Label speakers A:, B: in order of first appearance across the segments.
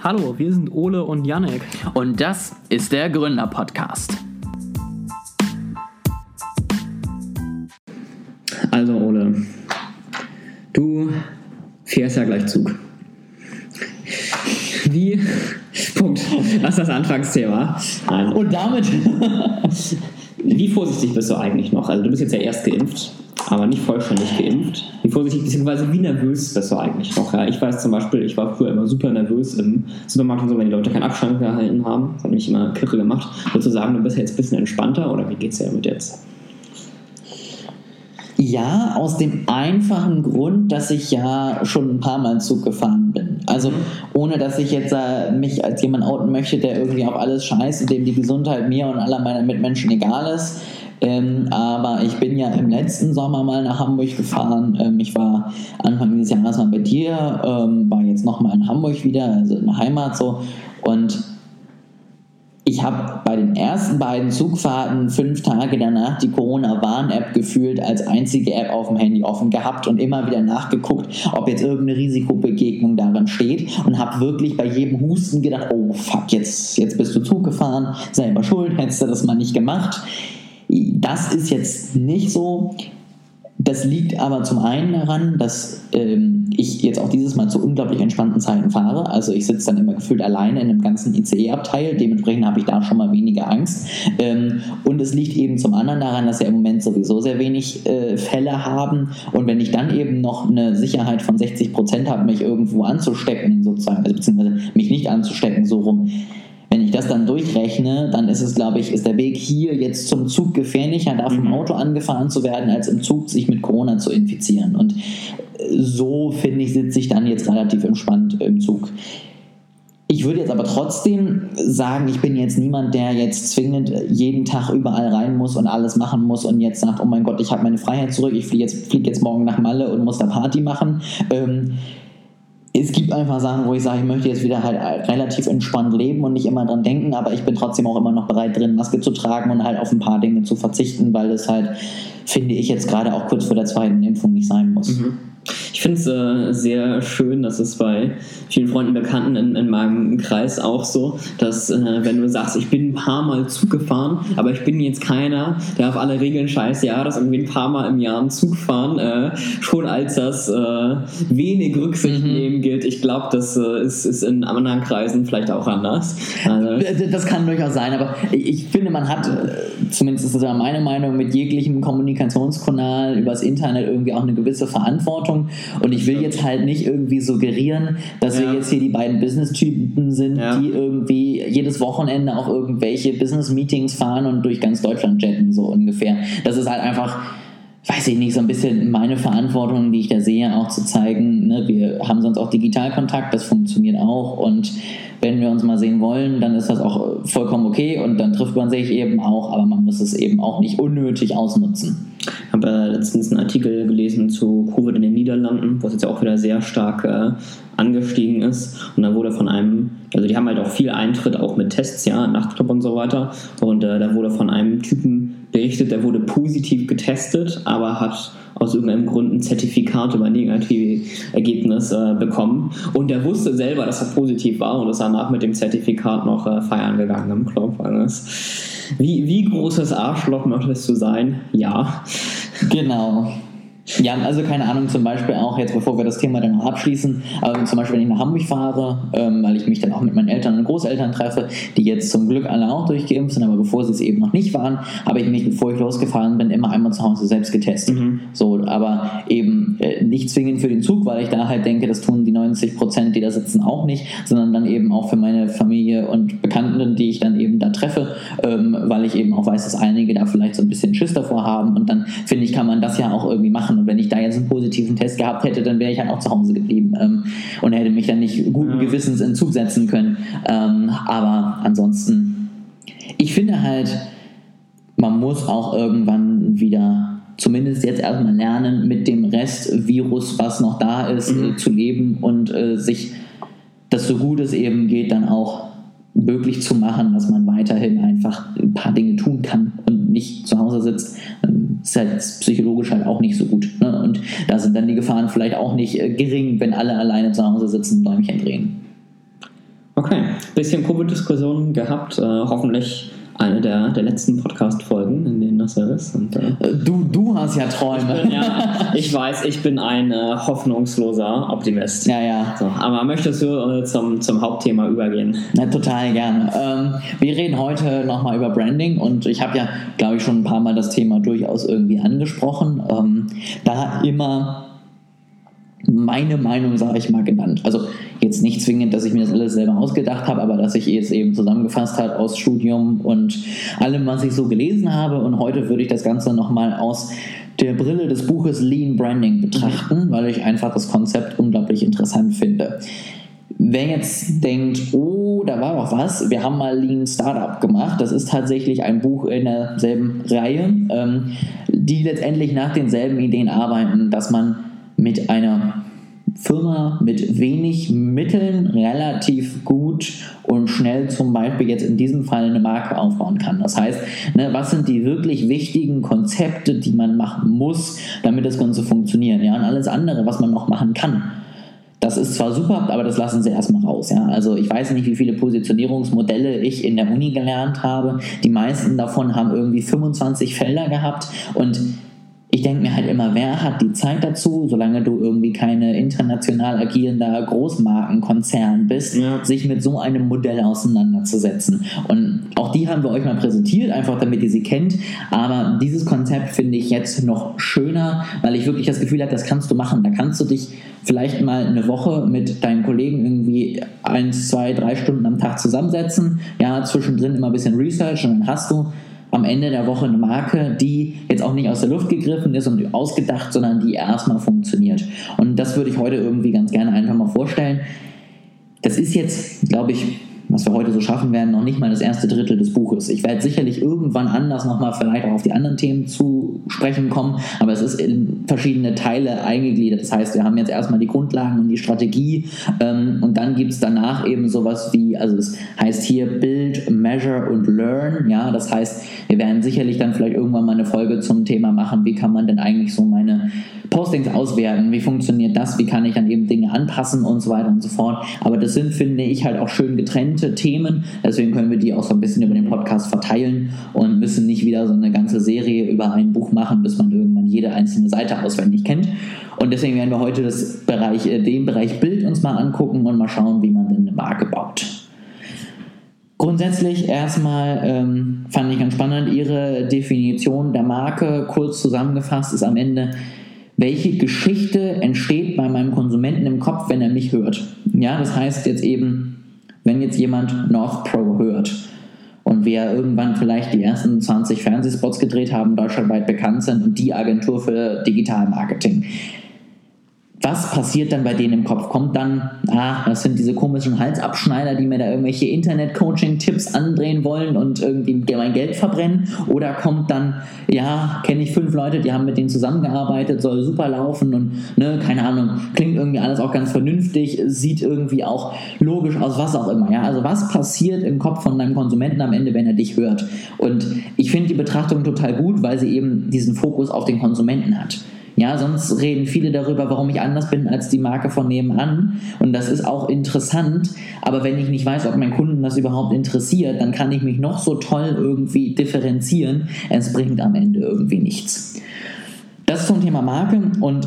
A: Hallo, wir sind Ole und Janek.
B: Und das ist der Gründer-Podcast.
A: Also, Ole, du fährst ja gleich Zug. Wie. Punkt. Das ist das Anfangsthema. Nein.
B: Und damit.
A: Wie vorsichtig bist du eigentlich noch? Also, du bist jetzt ja erst geimpft aber nicht vollständig geimpft. Wie vorsichtig bzw. wie nervös bist du eigentlich noch? Ja, ich weiß zum Beispiel, ich war früher immer super nervös im Supermarkt und so, wenn die Leute keinen Abstand gehalten haben. Das hat mich immer kirre gemacht. Würdest du bist jetzt ein bisschen entspannter oder wie geht es dir damit jetzt?
B: Ja, aus dem einfachen Grund, dass ich ja schon ein paar Mal Zug gefahren bin. Also ohne, dass ich jetzt äh, mich als jemand outen möchte, der irgendwie auf alles scheißt und dem die Gesundheit mir und aller meiner Mitmenschen egal ist ähm, aber ich bin ja im letzten Sommer mal nach Hamburg gefahren. Ähm, ich war Anfang dieses Jahres mal bei dir, ähm, war jetzt nochmal in Hamburg wieder, also in der Heimat so. Und ich habe bei den ersten beiden Zugfahrten fünf Tage danach die Corona-Warn-App gefühlt als einzige App auf dem Handy offen gehabt und immer wieder nachgeguckt, ob jetzt irgendeine Risikobegegnung darin steht und habe wirklich bei jedem Husten gedacht, oh fuck, jetzt, jetzt bist du Zug gefahren, selber schuld, hättest du das mal nicht gemacht. Das ist jetzt nicht so. Das liegt aber zum einen daran, dass ähm, ich jetzt auch dieses Mal zu unglaublich entspannten Zeiten fahre. Also ich sitze dann immer gefühlt alleine in einem ganzen ICE-Abteil. Dementsprechend habe ich da schon mal weniger Angst. Ähm, und es liegt eben zum anderen daran, dass wir im Moment sowieso sehr wenig äh, Fälle haben. Und wenn ich dann eben noch eine Sicherheit von 60 Prozent habe, mich irgendwo anzustecken, sozusagen, also beziehungsweise mich nicht anzustecken, so rum, ich das dann durchrechne, dann ist es, glaube ich, ist der Weg hier jetzt zum Zug gefährlicher, da vom mhm. Auto angefahren zu werden, als im Zug sich mit Corona zu infizieren. Und so, finde ich, sitze ich dann jetzt relativ entspannt im Zug. Ich würde jetzt aber trotzdem sagen, ich bin jetzt niemand, der jetzt zwingend jeden Tag überall rein muss und alles machen muss und jetzt sagt, oh mein Gott, ich habe meine Freiheit zurück, ich fliege jetzt, flieg jetzt morgen nach Malle und muss da Party machen. Ähm, es gibt einfach Sachen, wo ich sage, ich möchte jetzt wieder halt relativ entspannt leben und nicht immer dran denken, aber ich bin trotzdem auch immer noch bereit drin, Maske zu tragen und halt auf ein paar Dinge zu verzichten, weil es halt, finde ich, jetzt gerade auch kurz vor der zweiten Impfung nicht sein muss. Mhm.
A: Ich finde es äh, sehr schön, dass es bei vielen Freunden, Bekannten in, in meinem Kreis auch so, dass äh, wenn du sagst, ich bin ein paar Mal Zug gefahren, aber ich bin jetzt keiner, der auf alle Regeln scheißt, ja, dass irgendwie ein paar Mal im Jahr einen Zug fahren, äh, schon als das äh, wenig Rücksicht mhm. nehmen gilt. Ich glaube, das äh, ist, ist in anderen Kreisen vielleicht auch anders.
B: Also, das kann durchaus sein, aber ich finde, man hat, äh, zumindest ist das meine Meinung, mit jeglichem Kommunikationskanal übers Internet irgendwie auch eine gewisse Verantwortung Verantwortung. Und ich will jetzt halt nicht irgendwie suggerieren, dass ja. wir jetzt hier die beiden Business-Typen sind, ja. die irgendwie jedes Wochenende auf irgendwelche Business-Meetings fahren und durch ganz Deutschland jetten, so ungefähr. Das ist halt einfach weiß ich nicht, so ein bisschen meine Verantwortung, die ich da sehe, auch zu zeigen, ne, wir haben sonst auch Digitalkontakt, das funktioniert auch und wenn wir uns mal sehen wollen, dann ist das auch vollkommen okay und dann trifft man sich eben auch, aber man muss es eben auch nicht unnötig ausnutzen.
A: Ich habe letztens einen Artikel gelesen zu Covid in den Niederlanden, was jetzt auch wieder sehr stark äh, angestiegen ist. Und da wurde von einem, also die haben halt auch viel Eintritt, auch mit Tests, ja, Nachtclub und so weiter. Und äh, da wurde von einem Typen berichtet, der wurde positiv getestet, aber hat aus irgendeinem Grund ein Zertifikat über negative Ergebnis äh, bekommen. Und der wusste selber, dass er positiv war und ist danach mit dem Zertifikat noch äh, feiern gegangen im Club. Wie, wie großes Arschloch möchtest du sein? Ja.
B: Genau. Ja, also keine Ahnung, zum Beispiel auch jetzt, bevor wir das Thema dann noch abschließen, ähm, zum Beispiel, wenn ich nach Hamburg fahre, ähm, weil ich mich dann auch mit meinen Eltern und Großeltern treffe, die jetzt zum Glück alle auch durchgeimpft sind, aber bevor sie es eben noch nicht waren, habe ich mich, bevor ich losgefahren bin, immer einmal zu Hause selbst getestet. Mhm. So, aber eben äh, nicht zwingend für den Zug, weil ich da halt denke, das tun die 90 Prozent, die da sitzen, auch nicht, sondern dann eben auch für meine Familie und Bekannten, die ich dann eben da treffe, ähm, weil ich eben auch weiß, dass einige da vielleicht so ein bisschen Schiss davor haben und dann finde ich, kann man das ja auch irgendwie machen und wenn ich da jetzt einen positiven Test gehabt hätte, dann wäre ich halt auch zu Hause geblieben ähm, und hätte mich dann nicht guten. Gewissens in Zug setzen können. Ähm, aber ansonsten, ich finde halt, man muss auch irgendwann wieder zumindest jetzt erstmal lernen, mit dem Rest-Virus, was noch da ist, mhm. äh, zu leben und äh, sich das so gut es eben geht, dann auch möglich zu machen, dass man weiterhin einfach ein paar Dinge tun kann und nicht zu Hause sitzt ist halt psychologisch halt dann vielleicht auch nicht äh, gering, wenn alle alleine zu Hause sitzen und Däumchen drehen.
A: Okay, bisschen Covid-Diskussion gehabt. Äh, hoffentlich eine der, der letzten Podcast-Folgen, in denen das so ist. Und, äh,
B: du, du hast ja Träume.
A: Ich, bin, ja, ich weiß, ich bin ein äh, hoffnungsloser Optimist.
B: Ja, ja.
A: So, aber möchtest du äh, zum, zum Hauptthema übergehen?
B: Na, total gerne. Ähm, wir reden heute nochmal über Branding und ich habe ja, glaube ich, schon ein paar Mal das Thema durchaus irgendwie angesprochen. Ähm, da immer meine Meinung, sage ich mal, genannt. Also jetzt nicht zwingend, dass ich mir das alles selber ausgedacht habe, aber dass ich es eben zusammengefasst habe aus Studium und allem, was ich so gelesen habe. Und heute würde ich das Ganze nochmal aus der Brille des Buches Lean Branding betrachten, weil ich einfach das Konzept unglaublich interessant finde. Wer jetzt denkt, oh, da war doch was, wir haben mal Lean Startup gemacht, das ist tatsächlich ein Buch in derselben Reihe, ähm, die letztendlich nach denselben Ideen arbeiten, dass man mit einer Firma mit wenig Mitteln relativ gut und schnell zum Beispiel jetzt in diesem Fall eine Marke aufbauen kann. Das heißt, ne, was sind die wirklich wichtigen Konzepte, die man machen muss, damit das Ganze funktioniert? Ja, und alles andere, was man noch machen kann. Das ist zwar super, aber das lassen sie erstmal raus. Ja? Also ich weiß nicht, wie viele Positionierungsmodelle ich in der Uni gelernt habe. Die meisten davon haben irgendwie 25 Felder gehabt und ich denke mir halt immer, wer hat die Zeit dazu, solange du irgendwie keine international agierender Großmarkenkonzern bist, ja. sich mit so einem Modell auseinanderzusetzen. Und auch die haben wir euch mal präsentiert, einfach damit ihr sie kennt. Aber dieses Konzept finde ich jetzt noch schöner, weil ich wirklich das Gefühl habe, das kannst du machen. Da kannst du dich vielleicht mal eine Woche mit deinen Kollegen irgendwie eins, zwei, drei Stunden am Tag zusammensetzen. Ja, zwischendrin immer ein bisschen Research und dann hast du am Ende der Woche eine Marke, die jetzt auch nicht aus der Luft gegriffen ist und ausgedacht, sondern die erstmal funktioniert. Und das würde ich heute irgendwie ganz gerne einfach mal vorstellen. Das ist jetzt, glaube ich, was wir heute so schaffen werden, noch nicht mal das erste Drittel des Buches. Ich werde sicherlich irgendwann anders nochmal vielleicht auch auf die anderen Themen zu sprechen kommen, aber es ist in verschiedene Teile eingegliedert. Das heißt, wir haben jetzt erstmal die Grundlagen und die Strategie ähm, und dann gibt es danach eben sowas wie, also es heißt hier Build, Measure und Learn. Ja, das heißt, wir werden sicherlich dann vielleicht irgendwann mal eine Folge zum Thema machen, wie kann man denn eigentlich so meine Postings auswerten, wie funktioniert das, wie kann ich dann eben Dinge anpassen und so weiter und so fort. Aber das sind, finde ich, halt auch schön getrennte Themen. Deswegen können wir die auch so ein bisschen über den Podcast verteilen und müssen nicht wieder so eine ganze Serie über ein Buch machen, bis man irgendwann jede einzelne Seite auswendig kennt. Und deswegen werden wir heute das Bereich, äh, den Bereich Bild uns mal angucken und mal schauen, wie man denn eine Marke baut. Grundsätzlich erstmal ähm, fand ich ganz spannend, Ihre Definition der Marke kurz zusammengefasst ist am Ende welche Geschichte entsteht bei meinem Konsumenten im Kopf, wenn er mich hört. Ja, das heißt jetzt eben, wenn jetzt jemand North Pro hört und wir irgendwann vielleicht die ersten 20 Fernsehspots gedreht haben, deutschlandweit bekannt sind und die Agentur für Digitalmarketing was passiert dann bei denen im Kopf? Kommt dann, ah, das sind diese komischen Halsabschneider, die mir da irgendwelche Internet-Coaching-Tipps andrehen wollen und irgendwie mein Geld verbrennen? Oder kommt dann, ja, kenne ich fünf Leute, die haben mit denen zusammengearbeitet, soll super laufen und, ne, keine Ahnung, klingt irgendwie alles auch ganz vernünftig, sieht irgendwie auch logisch aus, was auch immer, ja? Also, was passiert im Kopf von deinem Konsumenten am Ende, wenn er dich hört? Und ich finde die Betrachtung total gut, weil sie eben diesen Fokus auf den Konsumenten hat. Ja, sonst reden viele darüber, warum ich anders bin als die Marke von nebenan. Und das ist auch interessant. Aber wenn ich nicht weiß, ob mein Kunden das überhaupt interessiert, dann kann ich mich noch so toll irgendwie differenzieren. Es bringt am Ende irgendwie nichts. Das zum Thema Marke und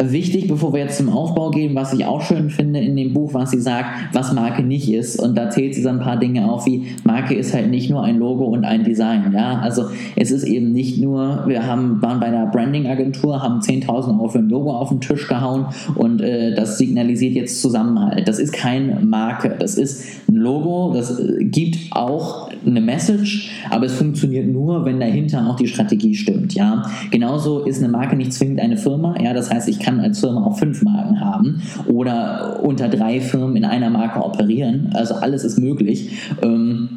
B: wichtig, bevor wir jetzt zum Aufbau gehen, was ich auch schön finde in dem Buch, was sie sagt, was Marke nicht ist. Und da zählt sie so ein paar Dinge auf, wie Marke ist halt nicht nur ein Logo und ein Design. Ja, also es ist eben nicht nur, wir haben, waren bei einer Branding-Agentur, haben 10.000 Euro für ein Logo auf den Tisch gehauen und äh, das signalisiert jetzt Zusammenhalt. Das ist keine Marke, das ist ein Logo, das äh, gibt auch eine Message, aber es funktioniert nur, wenn dahinter auch die Strategie stimmt. Ja, genauso ist eine Marke nicht zwingend eine Firma. Ja, das heißt, ich kann als Firma auch fünf Marken haben oder unter drei Firmen in einer Marke operieren. Also alles ist möglich. Ähm,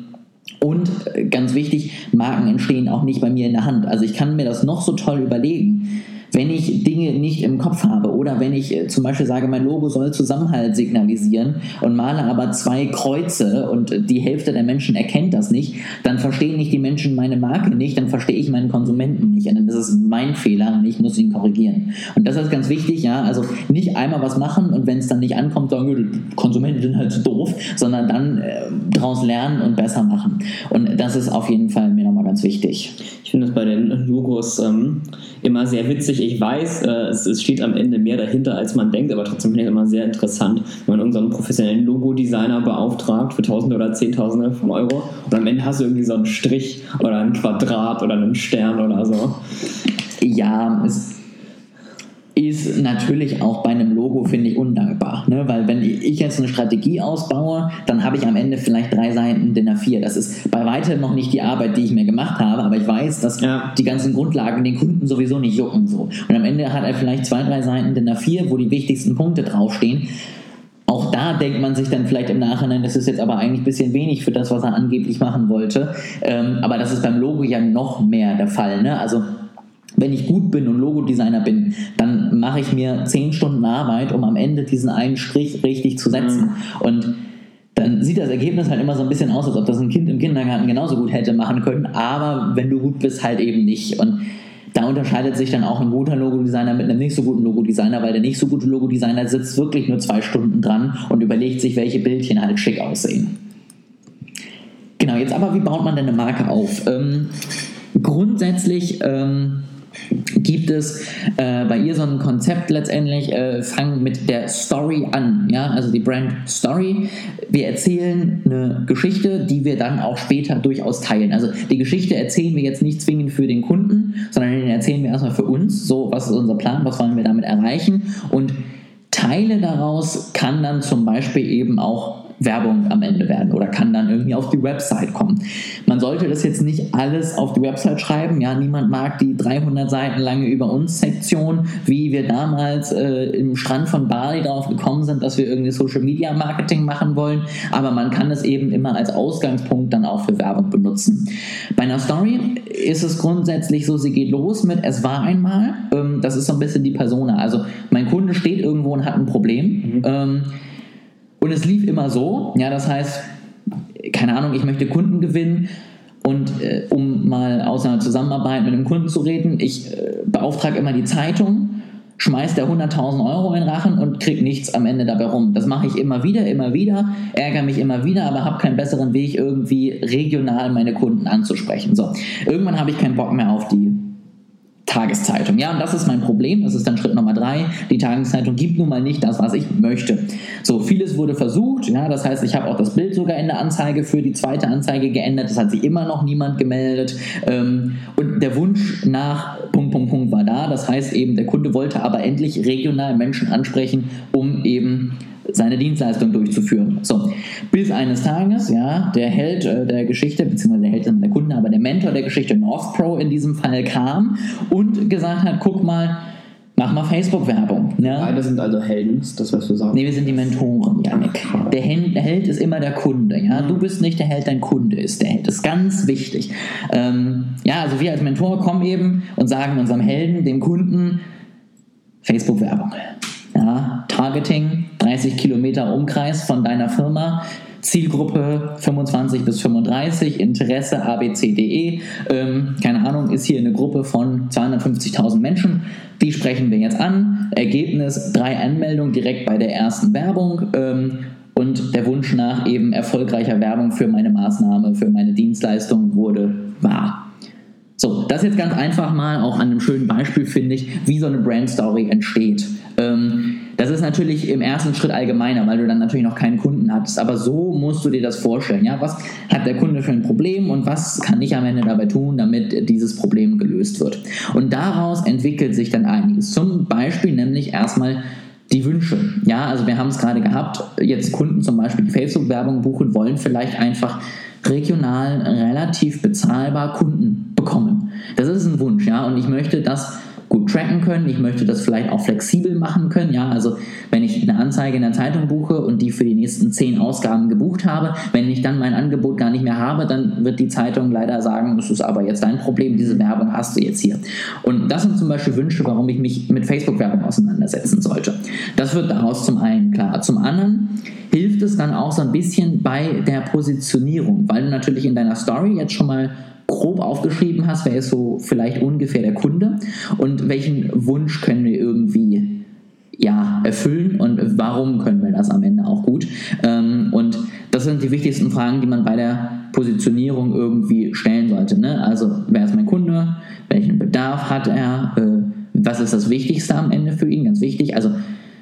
B: und ganz wichtig, Marken entstehen auch nicht bei mir in der Hand. Also ich kann mir das noch so toll überlegen wenn ich Dinge nicht im Kopf habe oder wenn ich äh, zum Beispiel sage, mein Logo soll Zusammenhalt signalisieren und male aber zwei Kreuze und die Hälfte der Menschen erkennt das nicht, dann verstehen nicht die Menschen meine Marke nicht, dann verstehe ich meinen Konsumenten nicht. Und das ist mein Fehler und ich muss ihn korrigieren. Und das ist ganz wichtig, ja, also nicht einmal was machen und wenn es dann nicht ankommt, sagen Konsumenten sind halt zu doof, sondern dann äh, daraus lernen und besser machen. Und das ist auf jeden Fall mir nochmal ganz wichtig.
A: Ich finde es bei den Logos ähm, immer sehr witzig. Ich weiß, äh, es, es, steht am Ende mehr dahinter, als man denkt, aber trotzdem finde ich es immer sehr interessant, wenn man unseren professionellen Logo-Designer beauftragt für Tausende oder Zehntausende von Euro und am Ende hast du irgendwie so einen Strich oder ein Quadrat oder einen Stern oder so.
B: Ja, es ist natürlich auch bei einem Logo, finde ich, undankbar. Ne? Weil wenn ich jetzt eine Strategie ausbaue, dann habe ich am Ende vielleicht drei Seiten DIN A4. Das ist bei weitem noch nicht die Arbeit, die ich mir gemacht habe, aber ich weiß, dass ja. die ganzen Grundlagen den Kunden sowieso nicht jucken. So. Und am Ende hat er vielleicht zwei, drei Seiten DIN A4, wo die wichtigsten Punkte draufstehen. Auch da denkt man sich dann vielleicht im Nachhinein, das ist jetzt aber eigentlich ein bisschen wenig für das, was er angeblich machen wollte. Ähm, aber das ist beim Logo ja noch mehr der Fall. Ne? Also wenn ich gut bin und Logodesigner bin, dann mache ich mir zehn Stunden Arbeit, um am Ende diesen einen Strich richtig zu setzen. Mhm. Und dann sieht das Ergebnis halt immer so ein bisschen aus, als ob das ein Kind im Kindergarten genauso gut hätte machen können, aber wenn du gut bist, halt eben nicht. Und da unterscheidet sich dann auch ein guter Logodesigner mit einem nicht so guten Logodesigner, weil der nicht so gute Logodesigner sitzt wirklich nur zwei Stunden dran und überlegt sich, welche Bildchen halt schick aussehen. Genau, jetzt aber, wie baut man denn eine Marke auf? Ähm, grundsätzlich ähm, gibt es äh, bei ihr so ein Konzept letztendlich, äh, fangen mit der Story an, ja, also die Brand Story. Wir erzählen eine Geschichte, die wir dann auch später durchaus teilen. Also die Geschichte erzählen wir jetzt nicht zwingend für den Kunden, sondern den erzählen wir erstmal für uns, so was ist unser Plan, was wollen wir damit erreichen und Teile daraus kann dann zum Beispiel eben auch Werbung am Ende werden oder kann dann irgendwie auf die Website kommen. Man sollte das jetzt nicht alles auf die Website schreiben. Ja, niemand mag die 300 Seiten lange über uns Sektion, wie wir damals äh, im Strand von Bali darauf gekommen sind, dass wir irgendwie Social Media Marketing machen wollen. Aber man kann es eben immer als Ausgangspunkt dann auch für Werbung benutzen. Bei einer Story ist es grundsätzlich so, sie geht los mit es war einmal. Ähm, das ist so ein bisschen die Persona. Also mein Kunde steht irgendwo und hat ein Problem. Mhm. Ähm, und es lief immer so, ja, das heißt, keine Ahnung, ich möchte Kunden gewinnen und äh, um mal aus einer Zusammenarbeit mit einem Kunden zu reden, ich äh, beauftrage immer die Zeitung, schmeißt der 100.000 Euro in Rachen und kriegt nichts am Ende dabei rum. Das mache ich immer wieder, immer wieder, ärgere mich immer wieder, aber habe keinen besseren Weg, irgendwie regional meine Kunden anzusprechen. So, irgendwann habe ich keinen Bock mehr auf die Tageszeitung. Ja, und das ist mein Problem. Das ist dann Schritt Nummer drei. Die Tageszeitung gibt nun mal nicht das, was ich möchte. So, vieles wurde versucht. Ja, das heißt, ich habe auch das Bild sogar in der Anzeige für die zweite Anzeige geändert. Das hat sich immer noch niemand gemeldet. Ähm, und der Wunsch nach Punkt, Punkt, Punkt war da. Das heißt eben, der Kunde wollte aber endlich regional Menschen ansprechen, um eben seine Dienstleistung durchzuführen. So, bis eines Tages, ja, der Held äh, der Geschichte, beziehungsweise der Held der Kunde, aber der Mentor der Geschichte, North Pro in diesem Fall kam und gesagt hat, guck mal, mach mal Facebook-Werbung. Ja?
A: Beide sind also Helden, das was du sagst.
B: Nee, wir sind die Mentoren, Janik. Der Held ist immer der Kunde, ja. Du bist nicht der Held, dein Kunde ist der Held. Das ist ganz wichtig. Ähm, ja, also wir als Mentor kommen eben und sagen unserem Helden, dem Kunden, Facebook-Werbung. Ja, Targeting, 30 Kilometer Umkreis von deiner Firma. Zielgruppe 25 bis 35, Interesse abcde. Ähm, keine Ahnung, ist hier eine Gruppe von 250.000 Menschen. Die sprechen wir jetzt an. Ergebnis: drei Anmeldungen direkt bei der ersten Werbung. Ähm, und der Wunsch nach eben erfolgreicher Werbung für meine Maßnahme, für meine Dienstleistung wurde wahr. So, das jetzt ganz einfach mal auch an einem schönen Beispiel, finde ich, wie so eine Brand Story entsteht. Ähm, das ist natürlich im ersten Schritt allgemeiner, weil du dann natürlich noch keinen Kunden hattest. Aber so musst du dir das vorstellen. Ja, was hat der Kunde für ein Problem und was kann ich am Ende dabei tun, damit dieses Problem gelöst wird? Und daraus entwickelt sich dann einiges. Zum Beispiel nämlich erstmal die Wünsche. Ja, also wir haben es gerade gehabt, jetzt Kunden zum Beispiel die Facebook-Werbung buchen wollen, vielleicht einfach regional relativ bezahlbar Kunden bekommen. Das ist ein Wunsch, ja, und ich möchte das gut tracken können. Ich möchte das vielleicht auch flexibel machen können. Ja, also wenn ich eine Anzeige in der Zeitung buche und die für die nächsten zehn Ausgaben gebucht habe, wenn ich dann mein Angebot gar nicht mehr habe, dann wird die Zeitung leider sagen, das ist aber jetzt dein Problem, diese Werbung hast du jetzt hier. Und das sind zum Beispiel Wünsche, warum ich mich mit Facebook-Werbung auseinandersetzen sollte. Das wird daraus zum einen klar. Zum anderen hilft es dann auch so ein bisschen bei der Positionierung, weil du natürlich in deiner Story jetzt schon mal grob aufgeschrieben hast, wer ist so vielleicht ungefähr der Kunde und welchen Wunsch können wir irgendwie ja, erfüllen und warum können wir das am Ende auch gut. Ähm, und das sind die wichtigsten Fragen, die man bei der Positionierung irgendwie stellen sollte. Ne? Also, wer ist mein Kunde? Welchen Bedarf hat er? Äh, was ist das Wichtigste am Ende für ihn? Ganz wichtig. Also,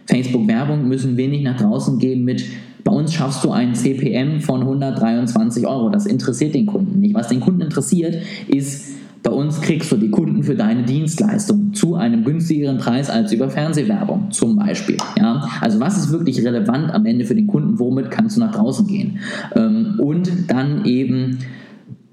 B: Facebook-Werbung müssen wir nicht nach draußen gehen mit bei uns schaffst du einen CPM von 123 Euro. Das interessiert den Kunden nicht. Was den Kunden interessiert, ist, bei uns kriegst du die Kunden für deine Dienstleistung zu einem günstigeren Preis als über Fernsehwerbung zum Beispiel. Ja? Also was ist wirklich relevant am Ende für den Kunden? Womit kannst du nach draußen gehen? Ähm, und dann eben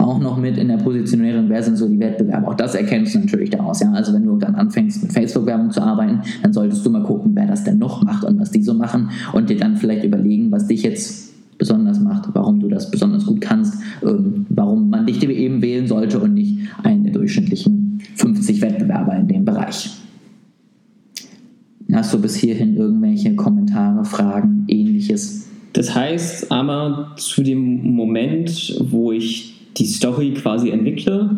B: auch noch mit in der Positionierung, wer sind so die Wettbewerber. Auch das erkennst du natürlich daraus. Ja? Also wenn du dann anfängst mit Facebook-Werbung zu arbeiten, dann solltest du mal gucken, wer das denn noch macht und was die so machen und dir dann vielleicht überlegen, was dich jetzt besonders macht, warum du das besonders gut kannst, ähm, warum man dich eben wählen sollte und nicht einen durchschnittlichen 50 Wettbewerber in dem Bereich. Hast du bis hierhin irgendwelche Kommentare, Fragen, ähnliches?
A: Das heißt aber zu dem Moment, wo ich die Story quasi entwickle,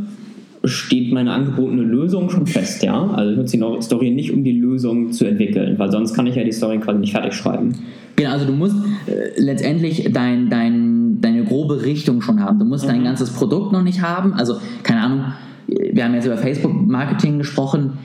A: steht meine angebotene Lösung schon fest, ja. Also ich nutze die Story nicht, um die Lösung zu entwickeln, weil sonst kann ich ja die Story quasi nicht fertig schreiben.
B: Genau, also du musst äh, letztendlich dein, dein, deine grobe Richtung schon haben. Du musst mhm. dein ganzes Produkt noch nicht haben. Also, keine Ahnung, wir haben jetzt über Facebook-Marketing gesprochen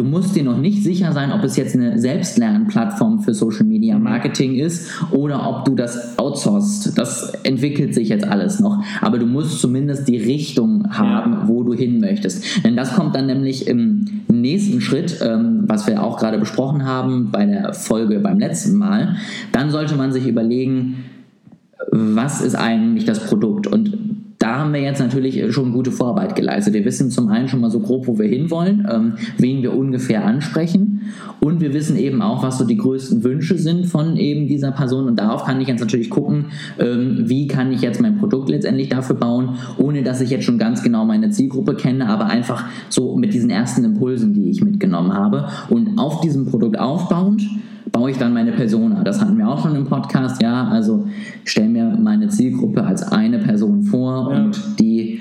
B: Du musst dir noch nicht sicher sein, ob es jetzt eine Selbstlernplattform für Social Media. Marketing ist oder ob du das outsourcest. Das entwickelt sich jetzt alles noch. Aber du musst zumindest die Richtung haben, wo du hin möchtest. Denn das kommt dann nämlich im nächsten Schritt, ähm, was wir auch gerade besprochen haben bei der Folge beim letzten Mal. Dann sollte man sich überlegen, was ist eigentlich das Produkt? Und da haben wir jetzt natürlich schon gute Vorarbeit geleistet. Wir wissen zum einen schon mal so grob, wo wir hinwollen, ähm, wen wir ungefähr ansprechen. Und wir wissen eben auch, was so die größten Wünsche sind von eben dieser Person. Und darauf kann ich jetzt natürlich gucken, ähm, wie kann ich jetzt mein Produkt letztendlich dafür bauen, ohne dass ich jetzt schon ganz genau meine Zielgruppe kenne, aber einfach so mit diesen ersten Impulsen, die ich mitgenommen habe. Und auf diesem Produkt aufbauend baue ich dann meine Persona. Das hatten wir auch schon im Podcast, ja. Also ich stelle mir meine Zielgruppe als eine Person vor ja. und die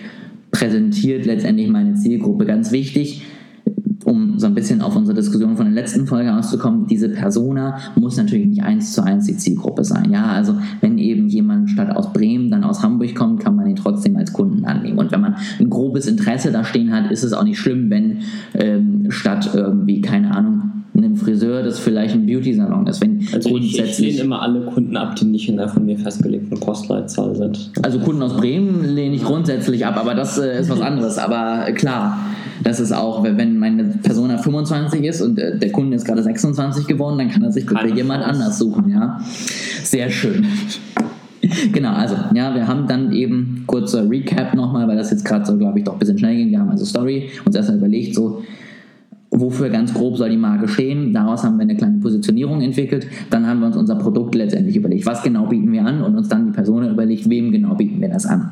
B: präsentiert letztendlich meine Zielgruppe. Ganz wichtig, um so ein bisschen auf unsere Diskussion von der letzten Folge auszukommen, diese Persona muss natürlich nicht eins zu eins die Zielgruppe sein. Ja, also wenn eben jemand statt aus Bremen dann aus Hamburg kommt, kann man ihn trotzdem als Kunden annehmen. Und wenn man ein grobes Interesse da stehen hat, ist es auch nicht schlimm, wenn ähm, statt irgendwie, keine Ahnung, das vielleicht ein Beauty-Salon ist. Wenn
A: also grundsätzlich ich, ich lehne immer alle Kunden ab, die nicht in der von mir festgelegten Postleitzahl sind.
B: Also Kunden aus Bremen lehne ich grundsätzlich ab, aber das äh, ist was anderes. Aber äh, klar, das ist auch, wenn meine Persona 25 ist und äh, der Kunde ist gerade 26 geworden, dann kann er sich bitte jemand anders suchen. Ja, Sehr schön. Genau, also, ja, wir haben dann eben kurzer Recap nochmal, weil das jetzt gerade so, glaube ich, doch ein bisschen schnell ging. Wir haben also Story uns erstmal überlegt, so, wofür ganz grob soll die Marke stehen. Daraus haben wir eine kleine Positionierung entwickelt. Dann haben wir uns unser Produkt letztendlich überlegt, was genau bieten wir an und uns dann die Person überlegt, wem genau bieten wir das an.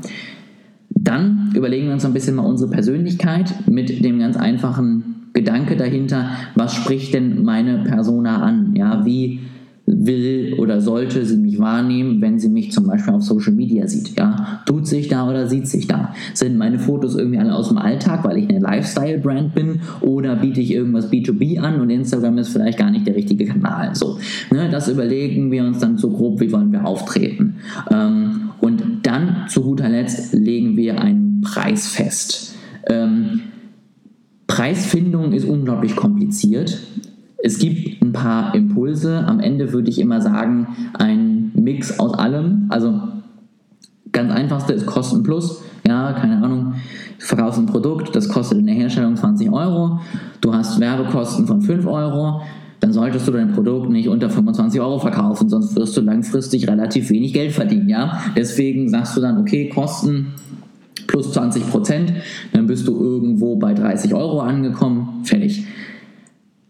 B: Dann überlegen wir uns ein bisschen mal unsere Persönlichkeit mit dem ganz einfachen Gedanke dahinter, was spricht denn meine Persona an? Ja, wie will oder sollte sie mich wahrnehmen, wenn sie mich zum Beispiel auf Social Media sieht. Ja, tut sich da oder sieht sich da? Sind meine Fotos irgendwie alle aus dem Alltag, weil ich eine Lifestyle-Brand bin, oder biete ich irgendwas B2B an und Instagram ist vielleicht gar nicht der richtige Kanal? So, ne, das überlegen wir uns dann so grob, wie wollen wir auftreten. Ähm, und dann zu guter Letzt legen wir einen Preis fest. Ähm, Preisfindung ist unglaublich kompliziert. Es gibt ein paar Impulse. Am Ende würde ich immer sagen, ein Mix aus allem. Also ganz einfachste ist Kosten plus. Ja, keine Ahnung, du verkaufst ein Produkt, das kostet in der Herstellung 20 Euro. Du hast Werbekosten von 5 Euro. Dann solltest du dein Produkt nicht unter 25 Euro verkaufen, sonst wirst du langfristig relativ wenig Geld verdienen. Ja? Deswegen sagst du dann, okay, Kosten plus 20 Prozent, dann bist du irgendwo bei 30 Euro angekommen, fertig.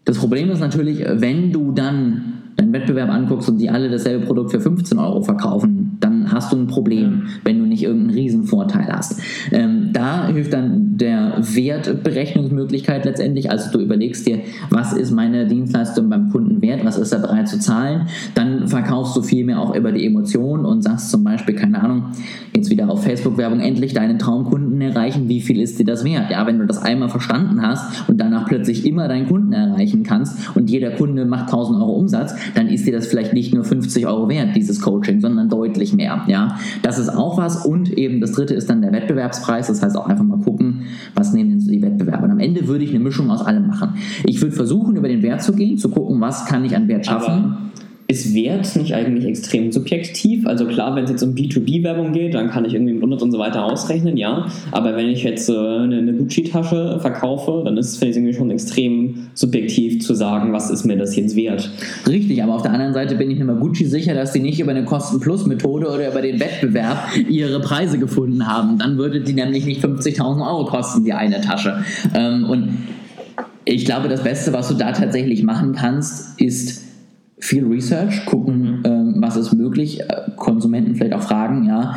B: Das Problem ist natürlich, wenn du dann deinen Wettbewerb anguckst und die alle dasselbe Produkt für 15 Euro verkaufen, dann hast du ein Problem, wenn du nicht irgendeinen Riesenvorteil hast. Ähm, da hilft dann der Wertberechnungsmöglichkeit letztendlich. Also du überlegst dir, was ist meine Dienstleistung beim Kunden wert, was ist er bereit zu zahlen. Dann verkaufst du vielmehr auch über die Emotionen und sagst zum Beispiel, keine Ahnung, jetzt wieder auf Facebook-Werbung, endlich deinen Traumkunden erreichen, wie viel ist dir das wert? Ja, wenn du das einmal verstanden hast und danach plötzlich immer deinen Kunden erreichen kannst und jeder Kunde macht 1000 Euro Umsatz, dann ist dir das vielleicht nicht nur 50 Euro wert, dieses Coaching, sondern deutlich mehr. Ja, das ist auch was. Und eben das dritte ist dann der Wettbewerbspreis. Das heißt auch einfach mal gucken, was nehmen denn so die Wettbewerber. Und am Ende würde ich eine Mischung aus allem machen. Ich würde versuchen, über den Wert zu gehen, zu gucken, was kann ich an Wert schaffen.
A: Aber ist Wert nicht eigentlich extrem subjektiv? Also klar, wenn es jetzt um B2B-Werbung geht, dann kann ich irgendwie mit 100 und so weiter ausrechnen, ja. Aber wenn ich jetzt äh, eine, eine Gucci-Tasche verkaufe, dann ist es irgendwie schon extrem subjektiv zu sagen, was ist mir das jetzt wert.
B: Richtig, aber auf der anderen Seite bin ich mir bei Gucci sicher, dass die nicht über eine Kosten-Plus-Methode oder über den Wettbewerb ihre Preise gefunden haben. Dann würde die nämlich nicht 50.000 Euro kosten, die eine Tasche. Ähm, und ich glaube, das Beste, was du da tatsächlich machen kannst, ist viel Research, gucken, ähm, was ist möglich, äh, Konsumenten vielleicht auch fragen, ja,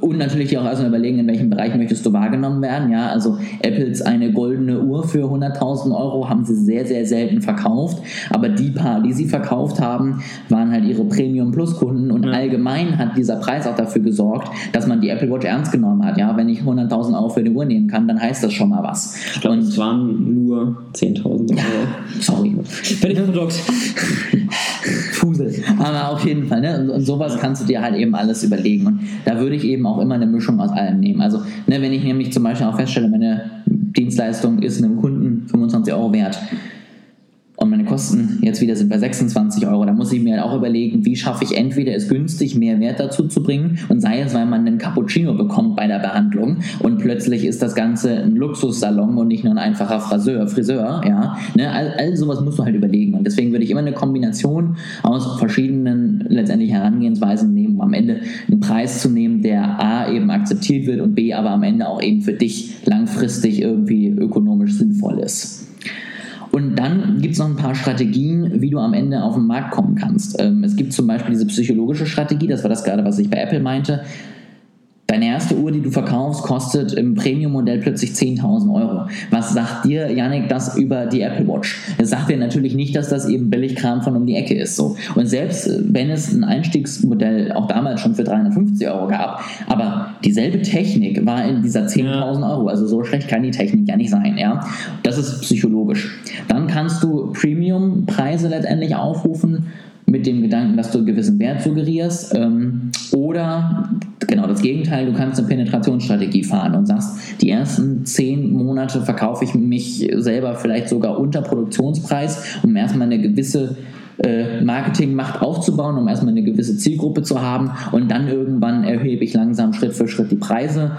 B: und natürlich auch erstmal überlegen, in welchem Bereich möchtest du wahrgenommen werden, ja, also Apples eine goldene Uhr für 100.000 Euro haben sie sehr, sehr selten verkauft, aber die paar, die sie verkauft haben, waren halt ihre Premium Plus Kunden und ja. allgemein hat dieser Preis auch dafür gesorgt, dass man die Apple Watch ernst genommen hat, ja, wenn ich 100.000 Euro für eine Uhr nehmen kann, dann heißt das schon mal was.
A: Ich glaube, es waren nur 10.000 Euro. Ja,
B: sorry. Fertig. Fusel. Aber auf jeden Fall, ne? Und, sowas kannst du dir halt eben alles überlegen. Und da würde ich eben auch immer eine Mischung aus allem nehmen. Also, ne, wenn ich nämlich zum Beispiel auch feststelle, meine Dienstleistung ist einem Kunden 25 Euro wert, und meine Kosten jetzt wieder sind bei 26 Euro. Da muss ich mir halt auch überlegen, wie schaffe ich entweder es günstig, mehr Wert dazu zu bringen und sei es, weil man einen Cappuccino bekommt bei der Behandlung und plötzlich ist das Ganze ein Luxussalon und nicht nur ein einfacher Friseur, Friseur, ja. Ne? All, all sowas musst du halt überlegen und deswegen würde ich immer eine Kombination aus verschiedenen letztendlich Herangehensweisen nehmen, um am Ende einen Preis zu nehmen, der A eben akzeptiert wird und B aber am Ende auch eben für dich langfristig irgendwie ökonomisch sinnvoll ist. Und dann gibt es noch ein paar Strategien, wie du am Ende auf den Markt kommen kannst. Ähm, es gibt zum Beispiel diese psychologische Strategie, das war das gerade, was ich bei Apple meinte. Deine erste Uhr, die du verkaufst, kostet im Premium-Modell plötzlich 10.000 Euro. Was sagt dir, Yannick, das über die Apple Watch? Es sagt dir natürlich nicht, dass das eben Billigkram von um die Ecke ist. So. Und selbst äh, wenn es ein Einstiegsmodell auch damals schon für 350 Euro gab, aber dieselbe Technik war in dieser 10.000 Euro. Also so schlecht kann die Technik ja nicht sein. Ja? Das ist psychologisch. Dann kannst du Premium-Preise letztendlich aufrufen mit dem Gedanken, dass du einen gewissen Wert suggerierst. Ähm, oder genau das Gegenteil, du kannst eine Penetrationsstrategie fahren und sagst, die ersten zehn Monate verkaufe ich mich selber vielleicht sogar unter Produktionspreis, um erstmal eine gewisse äh, Marketingmacht aufzubauen, um erstmal eine gewisse Zielgruppe zu haben und dann irgendwann erhebe ich langsam Schritt für Schritt die Preise.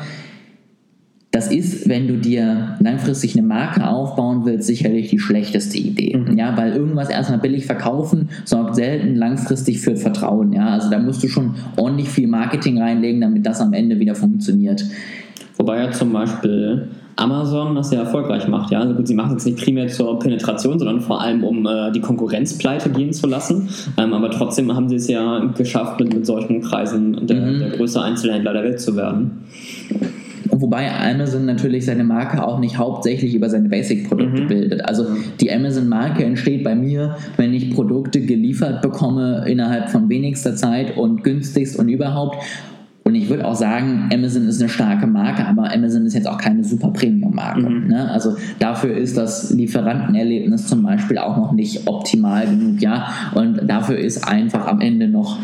B: Das ist, wenn du dir langfristig eine Marke aufbauen willst, sicherlich die schlechteste Idee. Mhm. Ja, weil irgendwas erstmal billig verkaufen sorgt selten langfristig für Vertrauen. Ja, also da musst du schon ordentlich viel Marketing reinlegen, damit das am Ende wieder funktioniert.
A: Wobei ja zum Beispiel Amazon das sehr erfolgreich macht. Ja? Also gut, sie machen es nicht primär zur Penetration, sondern vor allem, um äh, die Konkurrenz pleite gehen zu lassen. Ähm, aber trotzdem haben sie es ja geschafft, mit, mit solchen Preisen der, mhm. der größte Einzelhändler der Welt zu werden.
B: Wobei Amazon natürlich seine Marke auch nicht hauptsächlich über seine Basic-Produkte mhm. bildet. Also die Amazon-Marke entsteht bei mir, wenn ich Produkte geliefert bekomme innerhalb von wenigster Zeit und günstigst und überhaupt. Und ich würde auch sagen, Amazon ist eine starke Marke, aber Amazon ist jetzt auch keine super Premium-Marke. Mhm. Ne? Also dafür ist das Lieferantenerlebnis zum Beispiel auch noch nicht optimal genug, ja. Und dafür ist einfach am Ende noch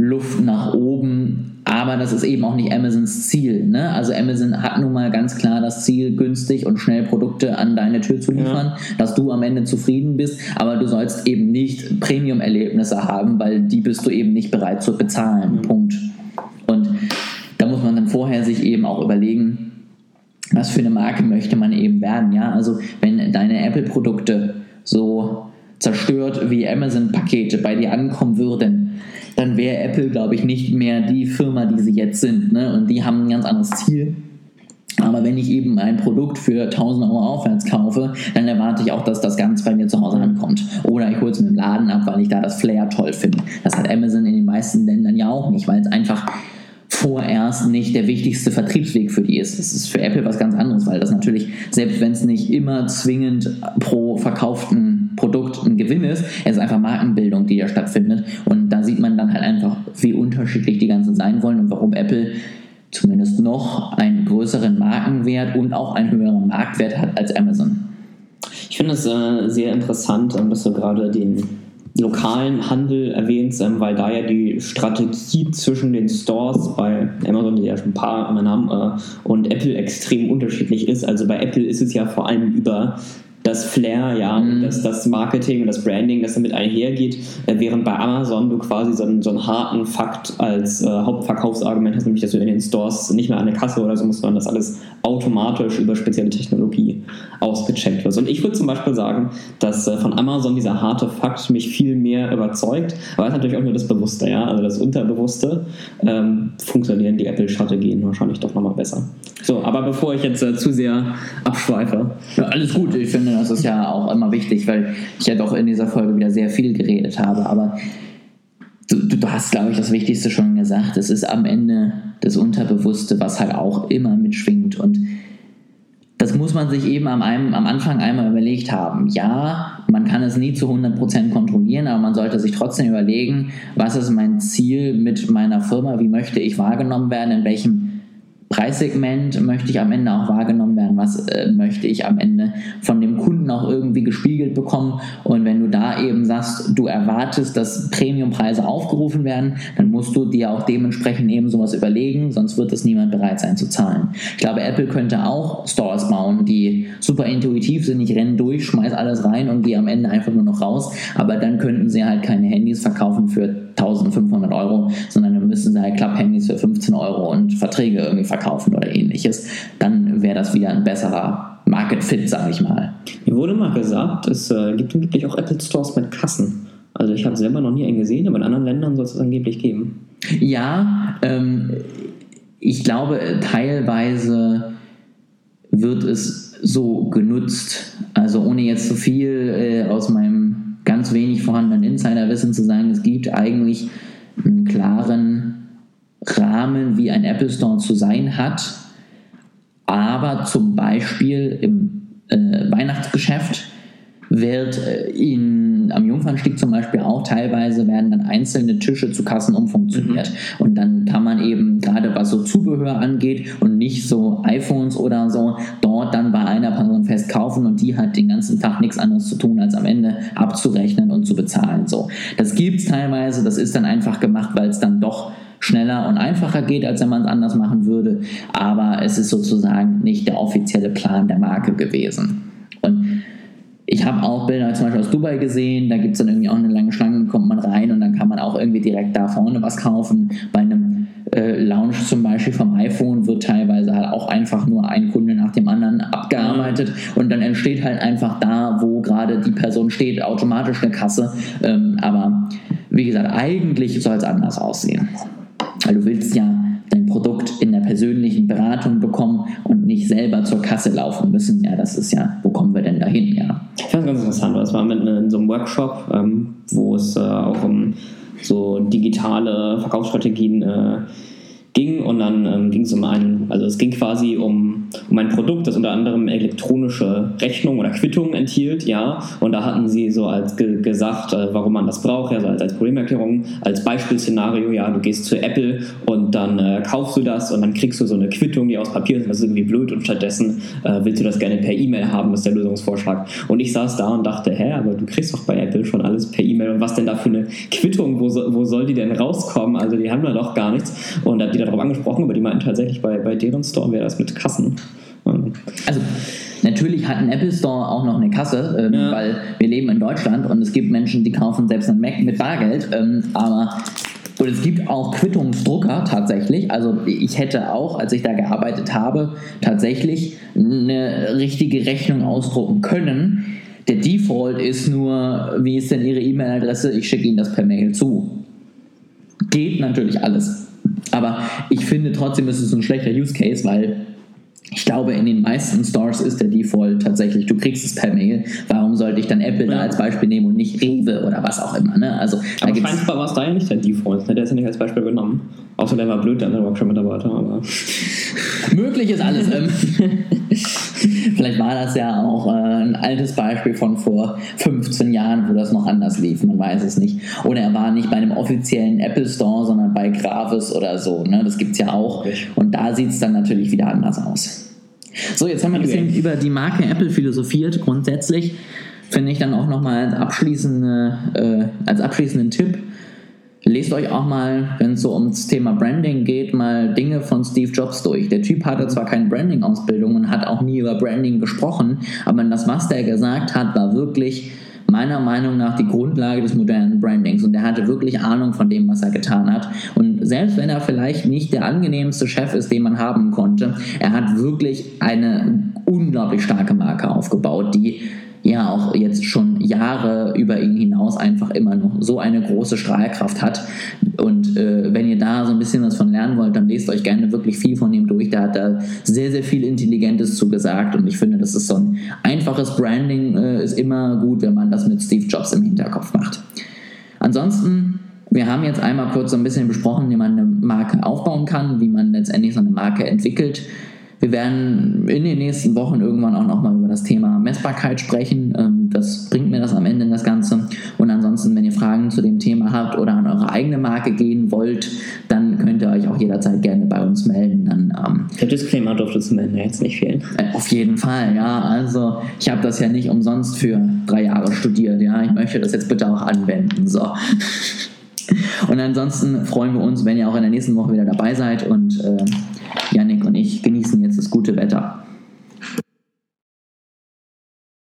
B: Luft nach oben, aber das ist eben auch nicht Amazons Ziel. Ne? Also Amazon hat nun mal ganz klar das Ziel, günstig und schnell Produkte an deine Tür zu liefern, ja. dass du am Ende zufrieden bist, aber du sollst eben nicht Premium-Erlebnisse haben, weil die bist du eben nicht bereit zu bezahlen. Mhm. Punkt. Und da muss man dann vorher sich eben auch überlegen, was für eine Marke möchte man eben werden. Ja? Also wenn deine Apple-Produkte so zerstört wie Amazon-Pakete bei dir ankommen würden, dann wäre Apple, glaube ich, nicht mehr die Firma, die sie jetzt sind. Ne? Und die haben ein ganz anderes Ziel. Aber wenn ich eben ein Produkt für 1000 Euro aufwärts kaufe, dann erwarte ich auch, dass das ganz bei mir zu Hause ankommt. Laden ab, weil ich da das Flair toll finde. Das hat Amazon in den meisten Ländern ja auch nicht, weil es einfach vorerst nicht der wichtigste Vertriebsweg für die ist. Das ist für Apple was ganz anderes, weil das natürlich, selbst wenn es nicht immer zwingend pro verkauften Produkt ein Gewinn ist, es ist einfach Markenbildung, die da stattfindet. Und da sieht man dann halt einfach, wie unterschiedlich die ganzen sein wollen und warum Apple zumindest noch einen größeren Markenwert und auch einen höheren Marktwert hat als Amazon.
A: Ich finde es äh, sehr interessant, ähm, dass du gerade den lokalen Handel erwähnst, ähm, weil da ja die Strategie zwischen den Stores bei Amazon, die ja schon ein paar haben, äh, und Apple extrem unterschiedlich ist. Also bei Apple ist es ja vor allem über das Flair, ja, mhm. das, das Marketing und das Branding, das damit einhergeht, äh, während bei Amazon du quasi so einen, so einen harten Fakt als äh, Hauptverkaufsargument hast, nämlich dass du in den Stores nicht mehr an der Kasse oder so musst, sondern das alles automatisch über spezielle Technologie ausgecheckt wird. Und ich würde zum Beispiel sagen, dass äh, von Amazon dieser harte Fakt mich viel mehr überzeugt, aber es ist natürlich auch nur das Bewusste, ja, also das Unterbewusste ähm, funktionieren die Apple-Strategien wahrscheinlich doch nochmal besser. So, aber bevor ich jetzt äh, zu sehr abschweife.
B: Ja, alles gut, ich finde, das ist ja auch immer wichtig, weil ich ja doch in dieser Folge wieder sehr viel geredet habe. Aber du, du hast, glaube ich, das Wichtigste schon gesagt. Es ist am Ende das Unterbewusste, was halt auch immer mitschwingt. Und das muss man sich eben am, einem, am Anfang einmal überlegt haben. Ja, man kann es nie zu 100% kontrollieren, aber man sollte sich trotzdem überlegen, was ist mein Ziel mit meiner Firma, wie möchte ich wahrgenommen werden, in welchem Preissegment möchte ich am Ende auch wahrgenommen werden, was äh, möchte ich am Ende von dem Kunden auch irgendwie gespiegelt bekommen. Und wenn du da eben sagst, du erwartest, dass Premiumpreise aufgerufen werden, dann musst du dir auch dementsprechend eben sowas überlegen, sonst wird es niemand bereit sein zu zahlen. Ich glaube, Apple könnte auch Stores bauen, die super intuitiv sind, ich renne durch, schmeiß alles rein und gehe am Ende einfach nur noch raus, aber dann könnten sie halt keine Handys verkaufen für 1500 Euro, sondern dann müssen sie halt Club-Handys für 15 Euro und Verträge irgendwie verkaufen oder ähnliches. Dann wäre das wieder ein besserer Market Fit, sage ich mal.
A: Mir wurde mal gesagt, es äh, gibt angeblich auch Apple Stores mit Kassen. Also ich habe selber noch nie einen gesehen, aber in anderen Ländern soll es es angeblich geben.
B: Ja, ähm, ich glaube teilweise wird es so genutzt. Also ohne jetzt zu so viel äh, aus meinem ganz wenig vorhandenen Insiderwissen zu sagen, es gibt eigentlich einen klaren Rahmen, wie ein Apple Store zu sein hat. Aber zum Beispiel im äh, Weihnachtsgeschäft wird äh, in, am Jungfernstieg zum Beispiel auch teilweise werden dann einzelne Tische zu Kassen umfunktioniert. Mhm. Und dann kann man eben, gerade was so Zubehör angeht und nicht so iPhones oder so, dort dann bei einer Person fest kaufen und die hat den ganzen Tag nichts anderes zu tun, als am Ende abzurechnen und zu bezahlen. So. Das gibt es teilweise, das ist dann einfach gemacht, weil es dann doch schneller und einfacher geht, als wenn man es anders machen würde. Aber es ist sozusagen nicht der offizielle Plan der Marke gewesen. Und ich habe auch Bilder zum Beispiel aus Dubai gesehen, da gibt es dann irgendwie auch eine lange Schlange, kommt man rein und dann kann man auch irgendwie direkt da vorne was kaufen. Bei einem äh, Lounge zum Beispiel vom iPhone wird teilweise halt auch einfach nur ein Kunde nach dem anderen abgearbeitet und dann entsteht halt einfach da, wo gerade die Person steht, automatisch eine Kasse. Ähm, aber wie gesagt, eigentlich soll es anders aussehen. Weil du willst ja dein Produkt in persönlichen Beratung bekommen und nicht selber zur Kasse laufen müssen. Ja, das ist ja, wo kommen wir denn dahin? Ja.
A: Ich fand es ganz interessant, das war mit in so einem Workshop, ähm, wo es äh, auch um so digitale Verkaufsstrategien äh, ging und dann ähm, ging es um einen, also es ging quasi um, um ein Produkt, das unter anderem elektronische Rechnung oder Quittung enthielt, ja, und da hatten sie so als ge gesagt, äh, warum man das braucht, ja, so als, als Problemerklärung, als Beispielszenario, ja, du gehst zu Apple und dann äh, kaufst du das und dann kriegst du so eine Quittung, die aus Papier ist, das ist irgendwie blöd und stattdessen äh, willst du das gerne per E-Mail haben, das ist der Lösungsvorschlag. Und ich saß da und dachte, hä, aber du kriegst doch bei Apple schon alles per E-Mail und was denn da für eine Quittung, wo, wo soll die denn rauskommen? Also die haben da doch gar nichts und hat die darauf angesprochen, aber die meinten tatsächlich, bei, bei deren Store wäre das mit Kassen.
B: Also Natürlich hat ein Apple Store auch noch eine Kasse, ähm, ja. weil wir leben in Deutschland und es gibt Menschen, die kaufen selbst einen Mac mit Bargeld, ähm, aber und es gibt auch Quittungsdrucker tatsächlich. Also ich hätte auch, als ich da gearbeitet habe, tatsächlich eine richtige Rechnung ausdrucken können. Der Default ist nur, wie ist denn Ihre E-Mail-Adresse? Ich schicke Ihnen das per Mail zu. Geht natürlich alles. Aber ich finde trotzdem, ist es ein schlechter Use Case, weil ich glaube, in den meisten Stores ist der Default tatsächlich, du kriegst es per Mail. Warum sollte ich dann Apple ja. da als Beispiel nehmen und nicht Rewe oder was auch immer? Ne? Also,
A: aber scheinbar war es da ja nicht der Default. Ne? Der ist ja nicht als Beispiel genommen. Außer der war blöd, der andere Workshop-Mitarbeiter. Aber
B: Möglich ist alles. Ähm. Vielleicht war das ja auch äh, ein altes Beispiel von vor 15 Jahren, wo das noch anders lief. Man weiß es nicht. Oder er war nicht bei einem offiziellen Apple Store, sondern bei Gravis oder so. Ne? Das gibt es ja auch. Und da sieht es dann natürlich wieder anders aus. So, jetzt haben wir ein bisschen über die Marke Apple philosophiert. Grundsätzlich finde ich dann auch nochmal als, abschließende, äh, als abschließenden Tipp, lest euch auch mal, wenn es so ums Thema Branding geht, mal Dinge von Steve Jobs durch. Der Typ hatte zwar keine Branding-Ausbildung und hat auch nie über Branding gesprochen, aber das, was der gesagt hat, war wirklich meiner Meinung nach die Grundlage des modernen Brandings und er hatte wirklich Ahnung von dem, was er getan hat. Und selbst wenn er vielleicht nicht der angenehmste Chef ist, den man haben konnte, er hat wirklich eine unglaublich starke Marke aufgebaut, die ja auch jetzt schon Jahre über ihn einfach immer noch so eine große Strahlkraft hat. Und äh, wenn ihr da so ein bisschen was von lernen wollt, dann lest euch gerne wirklich viel von ihm durch. Da hat er sehr, sehr viel Intelligentes zu gesagt. Und ich finde, das ist so ein einfaches Branding, äh, ist immer gut, wenn man das mit Steve Jobs im Hinterkopf macht. Ansonsten wir haben jetzt einmal kurz so ein bisschen besprochen, wie man eine Marke aufbauen kann, wie man letztendlich so eine Marke entwickelt. Wir werden in den nächsten Wochen irgendwann auch nochmal über das Thema Messbarkeit sprechen. Ähm, das bringt mir das am Ende das Ganze. Und ihr Fragen zu dem Thema habt oder an eure eigene Marke gehen wollt, dann könnt ihr euch auch jederzeit gerne bei uns melden. Dann,
A: ähm, Der Disclaimer durfte zum Ende jetzt nicht fehlen.
B: Äh, auf jeden Fall, ja. Also ich habe das ja nicht umsonst für drei Jahre studiert. Ja, ich möchte das jetzt bitte auch anwenden. So. Und ansonsten freuen wir uns, wenn ihr auch in der nächsten Woche wieder dabei seid und äh, Yannick und ich genießen jetzt das gute Wetter.